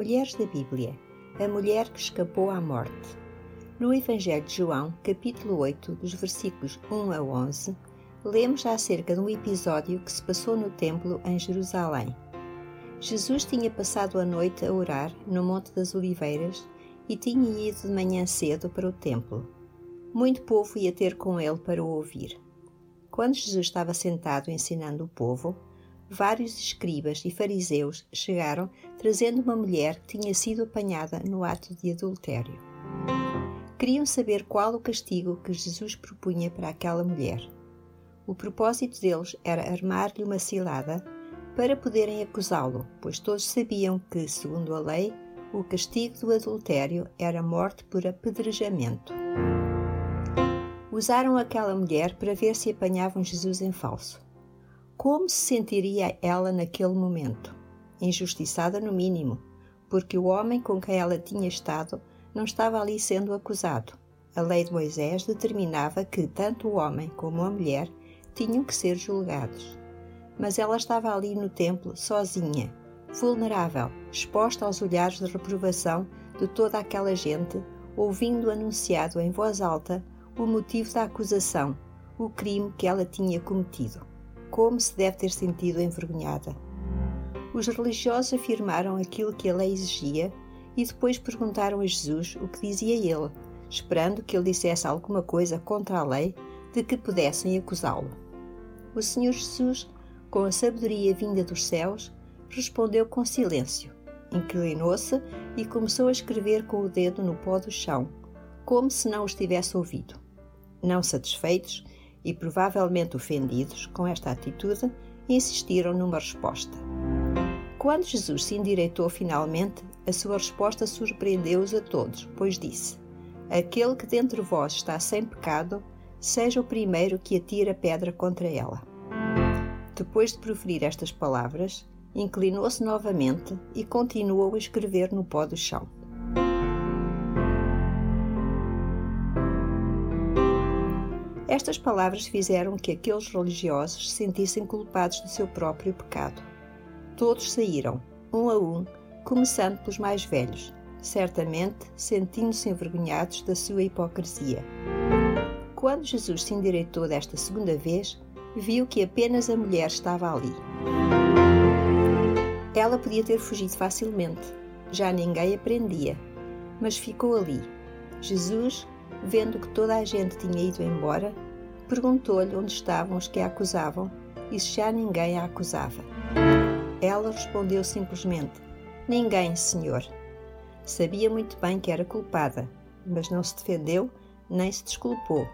Mulheres da Bíblia A mulher que escapou à morte. No Evangelho de João, capítulo 8, dos versículos 1 a 11, lemos acerca de um episódio que se passou no templo em Jerusalém. Jesus tinha passado a noite a orar no Monte das Oliveiras e tinha ido de manhã cedo para o templo. Muito povo ia ter com ele para o ouvir. Quando Jesus estava sentado ensinando o povo, vários escribas e fariseus chegaram trazendo uma mulher que tinha sido apanhada no ato de adultério. Queriam saber qual o castigo que Jesus propunha para aquela mulher. O propósito deles era armar-lhe uma cilada para poderem acusá-lo, pois todos sabiam que, segundo a lei, o castigo do adultério era morte por apedrejamento. Usaram aquela mulher para ver se apanhavam Jesus em falso. Como se sentiria ela naquele momento? Injustiçada no mínimo, porque o homem com quem ela tinha estado não estava ali sendo acusado. A lei de Moisés determinava que tanto o homem como a mulher tinham que ser julgados. Mas ela estava ali no templo, sozinha, vulnerável, exposta aos olhares de reprovação de toda aquela gente, ouvindo anunciado em voz alta o motivo da acusação, o crime que ela tinha cometido como se deve ter sentido envergonhada. Os religiosos afirmaram aquilo que a lei exigia e depois perguntaram a Jesus o que dizia ele, esperando que ele dissesse alguma coisa contra a lei de que pudessem acusá-lo. O Senhor Jesus, com a sabedoria vinda dos céus, respondeu com silêncio, inclinou-se e começou a escrever com o dedo no pó do chão, como se não os tivesse ouvido. Não satisfeitos, e provavelmente ofendidos com esta atitude, insistiram numa resposta. Quando Jesus se endireitou finalmente, a sua resposta surpreendeu-os a todos, pois disse: Aquele que dentre vós está sem pecado, seja o primeiro que atira pedra contra ela. Depois de proferir estas palavras, inclinou-se novamente e continuou a escrever no pó do chão. Estas palavras fizeram que aqueles religiosos se sentissem culpados do seu próprio pecado. Todos saíram, um a um, começando pelos mais velhos, certamente sentindo-se envergonhados da sua hipocrisia. Quando Jesus se endireitou desta segunda vez, viu que apenas a mulher estava ali. Ela podia ter fugido facilmente, já ninguém aprendia, mas ficou ali. Jesus vendo que toda a gente tinha ido embora, perguntou-lhe onde estavam os que a acusavam e se já ninguém a acusava. Ela respondeu simplesmente: Ninguém, senhor. Sabia muito bem que era culpada, mas não se defendeu nem se desculpou.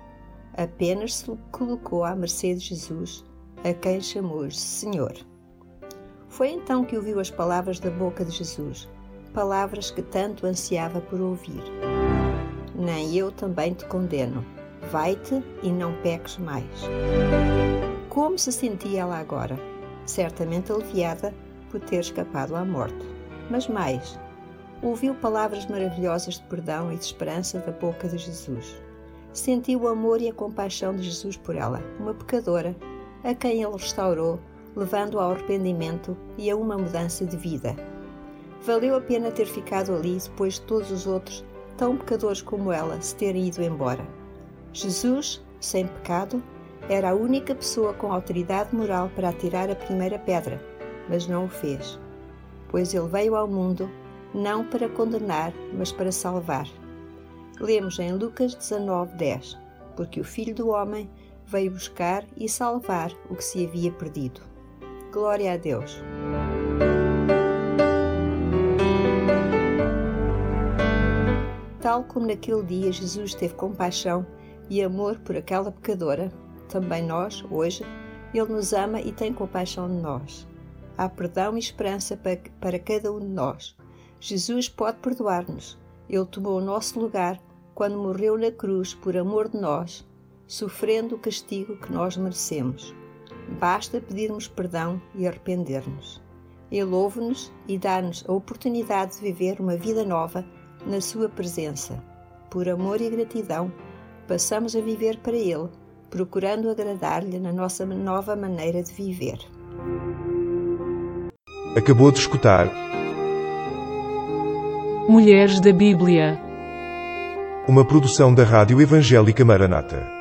Apenas se colocou à mercê de Jesus, a quem chamou de Senhor. Foi então que ouviu as palavras da boca de Jesus, palavras que tanto ansiava por ouvir nem eu também te condeno. Vai-te e não peques mais. Como se sentia ela agora? Certamente aliviada por ter escapado à morte. Mas mais, ouviu palavras maravilhosas de perdão e de esperança da boca de Jesus. Sentiu o amor e a compaixão de Jesus por ela, uma pecadora, a quem ele restaurou, levando ao arrependimento e a uma mudança de vida. Valeu a pena ter ficado ali depois de todos os outros tão pecadores como ela, se terem ido embora. Jesus, sem pecado, era a única pessoa com autoridade moral para atirar a primeira pedra, mas não o fez, pois ele veio ao mundo não para condenar, mas para salvar. Lemos em Lucas 19:10, porque o Filho do homem veio buscar e salvar o que se havia perdido. Glória a Deus. Tal como naquele dia Jesus teve compaixão e amor por aquela pecadora, também nós, hoje, Ele nos ama e tem compaixão de nós. Há perdão e esperança para cada um de nós. Jesus pode perdoar-nos. Ele tomou o nosso lugar quando morreu na cruz por amor de nós, sofrendo o castigo que nós merecemos. Basta pedirmos perdão e arrepender-nos. Ele ouve-nos e dá-nos a oportunidade de viver uma vida nova na Sua presença. Por amor e gratidão, passamos a viver para Ele, procurando agradar-lhe na nossa nova maneira de viver. Acabou de escutar Mulheres da Bíblia. Uma produção da Rádio Evangélica Maranata.